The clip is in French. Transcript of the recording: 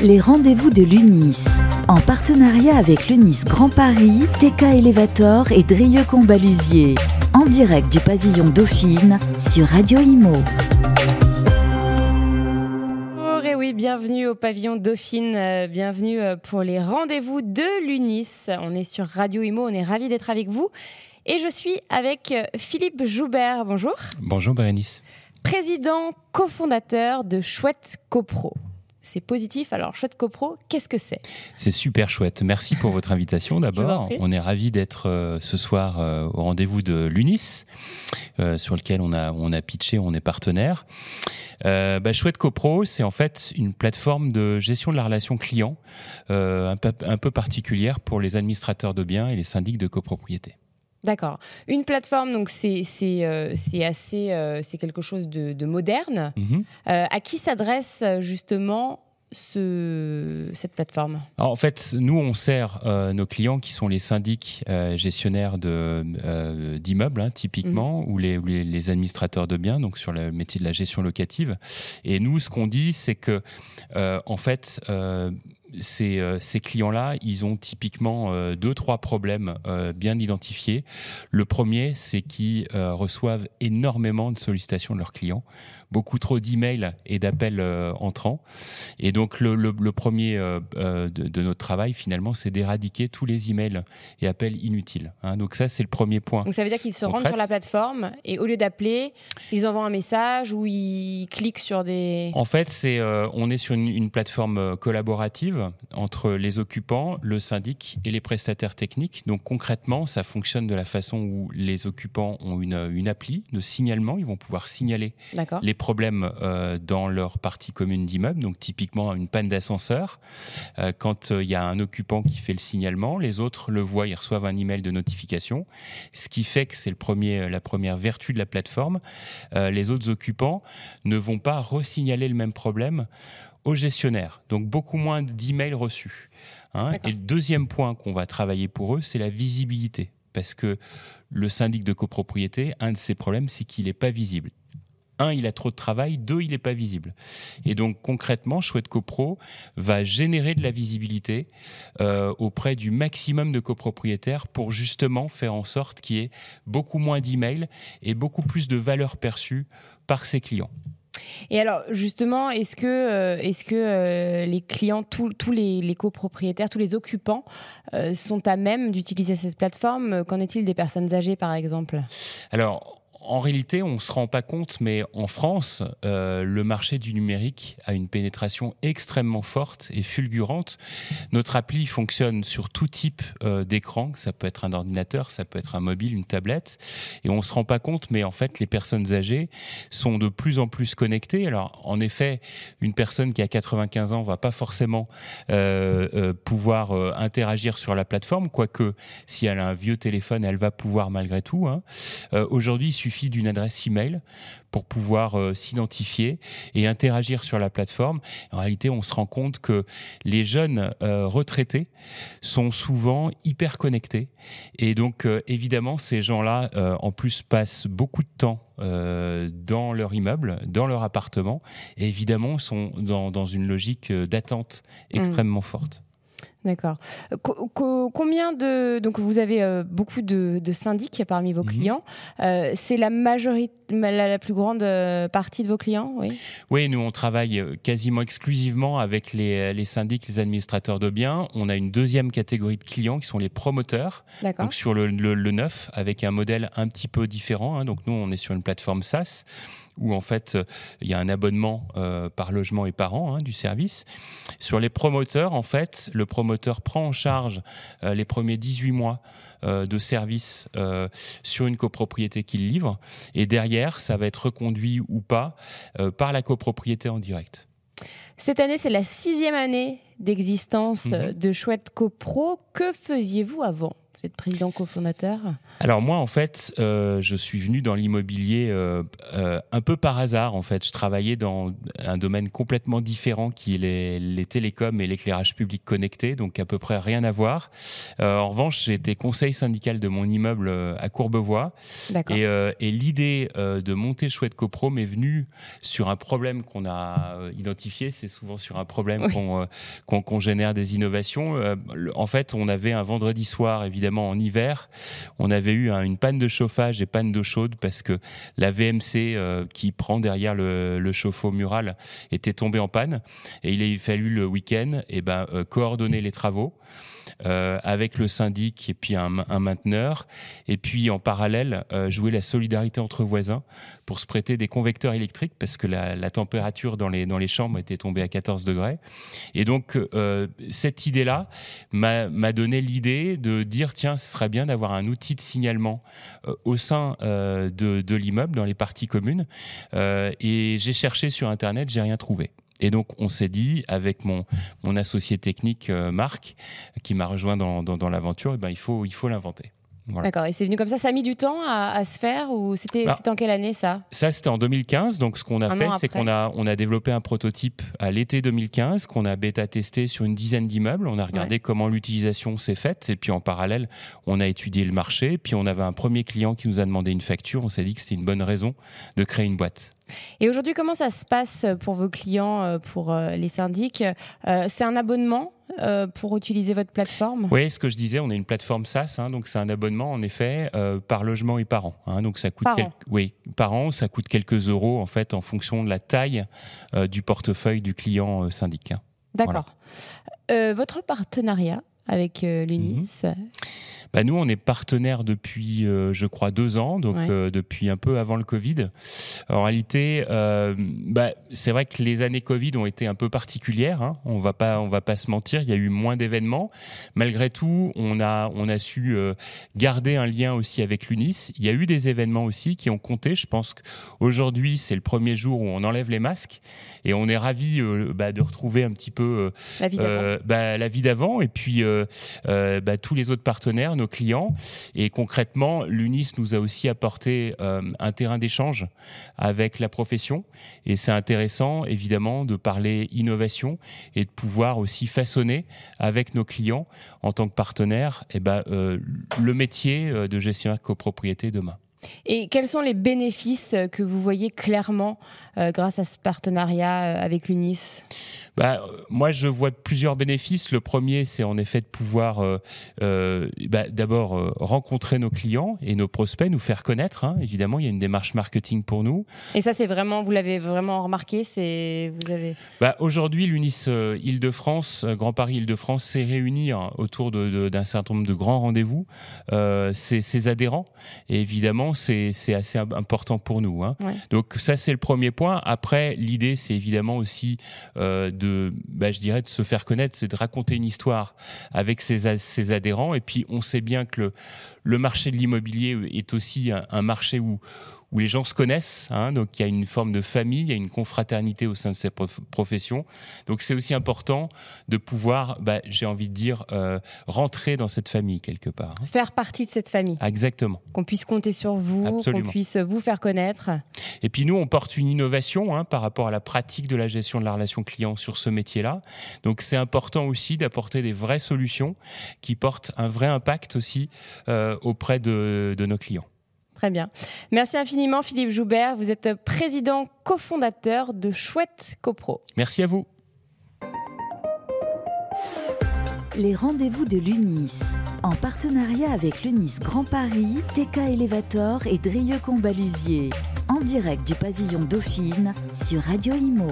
les rendez-vous de l'UNIS. En partenariat avec l'UNIS Grand Paris, TK Elevator et Drieux Combalusier. En direct du pavillon Dauphine sur Radio Imo. Bonjour et oui, bienvenue au pavillon Dauphine, euh, bienvenue euh, pour les rendez-vous de l'UNIS. On est sur Radio Imo, on est ravis d'être avec vous. Et je suis avec euh, Philippe Joubert. Bonjour. Bonjour Bérénice. Président cofondateur de Chouette CoPro c'est positif. Alors, Chouette CoPro, qu'est-ce que c'est? C'est super chouette. Merci pour votre invitation d'abord. On est ravis d'être euh, ce soir euh, au rendez-vous de l'UNIS, euh, sur lequel on a, on a pitché, on est partenaire. Bah, Chouette CoPro, c'est en fait une plateforme de gestion de la relation client un peu, un peu particulière pour les administrateurs de biens et les syndics de copropriété. D'accord. Une plateforme, donc c'est euh, assez euh, c'est quelque chose de, moderne. Mhm. Euh, à qui s'adresse justement ce, cette plateforme? En fait, nous, on sert nos clients qui sont les syndics gestionnaires d'immeubles, hein, typiquement, mhm. ou, les, les, administrateurs de biens, donc sur le métier de la gestion locative. Et nous, ce qu'on dit, c'est que, en fait, euh, ces, clients-là, ils ont typiquement euh, deux, trois problèmes euh, bien identifiés. Le premier, c'est qu'ils reçoivent énormément de sollicitations de leurs clients beaucoup trop d'emails et d'appels entrants. Et donc le, premier de, notre travail finalement, c'est d'éradiquer tous les emails et appels inutiles. Hein. Donc ça, c'est le premier point. Donc ça veut dire qu'ils se rendent sur la plateforme et au lieu d'appeler, ils envoient un message ou ils cliquent sur des... En fait, c'est on est sur une, plateforme collaborative entre les occupants, le syndic et les prestataires techniques. Donc concrètement, ça fonctionne de la façon où les occupants ont une, une appli de signalement. Ils vont pouvoir signaler les problèmes euh, dans leur partie commune d'immeuble, donc typiquement une panne d'ascenseur. Euh, quand euh, il y a un occupant qui fait le signalement, les autres le voient, ils reçoivent un email de notification, ce qui fait que c'est le premier, la première vertu de la plateforme. les autres occupants ne vont pas resignaler le même problème au gestionnaire, donc beaucoup moins d'emails reçus. Hein. Et le deuxième point qu'on va travailler pour eux, c'est la visibilité. Parce que le syndic de copropriété, un de ses problèmes, c'est qu'il n'est pas visible un, il a trop de travail, deux, il n'est pas visible. Et donc concrètement, Chouette CoPro va générer de la visibilité euh, auprès du maximum de copropriétaires pour justement faire en sorte qu'il y ait beaucoup moins d'emails et beaucoup plus de valeur perçue par ses clients. Et alors, justement, est-ce que, euh, euh, les clients, tous les, copropriétaires, tous les occupants sont à même d'utiliser cette plateforme? Qu'en est-il des personnes âgées, par exemple? Alors, en réalité, on ne se rend pas compte, mais en France, euh, le marché du numérique a une pénétration extrêmement forte et fulgurante. Notre appli fonctionne sur tout type euh, d'écran. Ça peut être un ordinateur, ça peut être un mobile, une tablette. Et on ne se rend pas compte, mais en fait, les personnes âgées sont de plus en plus connectées. Alors, en effet, une personne qui a 95 ans va pas forcément euh, pouvoir interagir sur la plateforme, quoique si elle a un vieux téléphone, elle va pouvoir malgré tout. Hein. Aujourd'hui, il suffit d'une adresse email pour pouvoir euh, s'identifier et interagir sur la plateforme. En réalité, on se rend compte que les jeunes euh, retraités sont souvent hyper connectés. Et donc, euh, évidemment, ces gens-là, en plus, passent beaucoup de temps dans leur immeuble, dans leur appartement, et évidemment sont dans, dans une logique d'attente mmh. extrêmement forte. D'accord. combien de donc vous avez euh, beaucoup de, syndics parmi vos mhm. clients. Euh, c'est la majorité, la, plus grande euh, partie de vos clients, oui? Oui, nous on travaille quasiment exclusivement avec les, les, syndics, les administrateurs de biens. On a une deuxième catégorie de clients qui sont les promoteurs. Donc sur le, le, neuf avec un modèle un petit peu différent. Hein. Donc nous on est sur une plateforme SaaS où en fait euh, il y a un abonnement euh, par logement et par an hein, du service. Sur les promoteurs, en fait, le promoteur prend en charge euh, les premiers 18 mois de service sur une copropriété qu'il livre et derrière, ça va être reconduit ou pas par la copropriété en direct. Cette année, c'est la sixième année d'existence mhm. de Chouette CoPro. Que faisiez-vous avant? Vous êtes président cofondateur Alors moi, en fait, euh, je suis venu dans l'immobilier euh, euh, un peu par hasard. En fait, je travaillais dans un domaine complètement différent qui est les, les télécoms et l'éclairage public connecté, donc à peu près rien à voir. en revanche, été conseil syndical de mon immeuble à Courbevoie. Et, et l'idée de monter Chouette CoPro m'est venue sur un problème qu'on a identifié. C'est souvent sur un problème qu'on génère des innovations. en fait, on avait un vendredi soir, évidemment, en hiver, on avait eu une panne de chauffage et panne d'eau chaude parce que la VMC euh, qui prend derrière le, chauffe-eau mural était tombée en panne et il a fallu le week-end et eh ben, euh, coordonner les travaux. Euh, avec le syndic et puis un, mainteneur, et puis en parallèle jouer la solidarité entre voisins pour se prêter des convecteurs électriques parce que la, température dans les, dans les chambres était tombée à 14 degrés. Et donc cette idée-là m'a donné l'idée de dire tiens, ce serait bien d'avoir un outil de signalement euh, au sein euh, de, l'immeuble, dans les parties communes. Euh, et j'ai cherché sur Internet, j'ai rien trouvé. Et donc, on s'est dit, avec mon, mon associé technique, Marc, qui m'a rejoint dans, dans, l'aventure, eh ben, il faut l'inventer. D'accord. Et c'est venu comme ça. Ça a mis du temps à, se faire ou c'était bah, en quelle année ça? Ça c'était en 2015. Donc ce qu'on a fait, c'est qu'on a on a développé un prototype à l'été 2015 qu'on a bêta testé sur une dizaine d'immeubles. On a regardé comment l'utilisation s'est faite et puis en parallèle, on a étudié le marché. Puis on avait un premier client qui nous a demandé une facture. On s'est dit que c'était une bonne raison de créer une boîte. Et aujourd'hui, comment ça se passe pour vos clients, euh, pour euh, les syndics euh, C'est un abonnement euh, pour utiliser votre plateforme? Oui, ce que je disais, on est une plateforme SaaS, hein, donc c'est un abonnement en effet euh, par logement et par an. Hein, donc ça coûte par an. oui par an, ça coûte quelques euros en fait en fonction de la taille euh, du portefeuille du client syndic. Hein. D'accord. votre partenariat avec l'UNIS mhm. Bah, nous, on est partenaire depuis, euh, je crois, deux ans, donc euh, depuis un peu avant le Covid. En réalité, euh, bah, c'est vrai que les années Covid ont été un peu particulières. Hein. On va pas, on va pas se mentir. Il y a eu moins d'événements. Malgré tout, on a, on a su garder un lien aussi avec l'UNIS. Il y a eu des événements aussi qui ont compté. Je pense qu'aujourd'hui, c'est le premier jour où on enlève les masques et on est ravi bah, de retrouver un petit peu la vie d'avant et puis tous les autres partenaires nos clients. Et concrètement, l'UNIS nous a aussi apporté euh, un terrain d'échange avec la profession. Et c'est intéressant, évidemment, de parler innovation et de pouvoir aussi façonner avec nos clients en tant que partenaires et eh ben, euh, le métier euh, de gestionnaire copropriété demain. Et quels sont les bénéfices que vous voyez clairement grâce à ce partenariat avec l'UNIS? Bah, moi, je vois plusieurs bénéfices. Le premier, c'est en effet de pouvoir euh, euh, bah, d'abord euh, rencontrer nos clients et nos prospects, nous faire connaître. Hein. Évidemment, il y a une démarche marketing pour nous. Et ça, c'est vraiment, vous l'avez vraiment remarqué c'est, vous avez... bah, Aujourd'hui, l'UNIS Île-de-France, Grand Paris Île-de-France, s'est réuni hein, autour d'un certain nombre de grands rendez-vous. ses adhérents. Et évidemment, c'est assez important pour nous. Hein. Donc ça, c'est le premier point. Après, l'idée, c'est évidemment aussi de bah, je dirais, de se faire connaître, c'est de raconter une histoire avec ses, adhérents. Et puis, on sait bien que le, marché de l'immobilier est aussi un marché où, où les gens se connaissent. Hein, donc il y a une forme de famille, il y a une confraternité au sein de cette profession. Donc c'est aussi important de pouvoir, bah, j'ai envie de dire, euh, rentrer dans cette famille quelque part. Hein. Faire partie de cette famille. Exactement. Qu'on puisse compter sur vous, qu'on puisse vous faire connaître. Et puis nous, on porte une innovation hein, par rapport à la pratique de la gestion de la relation client sur ce métier-là. Donc c'est important aussi d'apporter des vraies solutions qui portent un vrai impact aussi euh, auprès de nos clients. Très bien. Merci infiniment Philippe Joubert. Vous êtes président cofondateur de Chouette CoPro. Merci à vous. Les rendez-vous de l'UNIS. En partenariat avec l'UNIS Grand Paris, TK Elevator et Drieux Combalusier. En direct du pavillon Dauphine sur Radio Imo.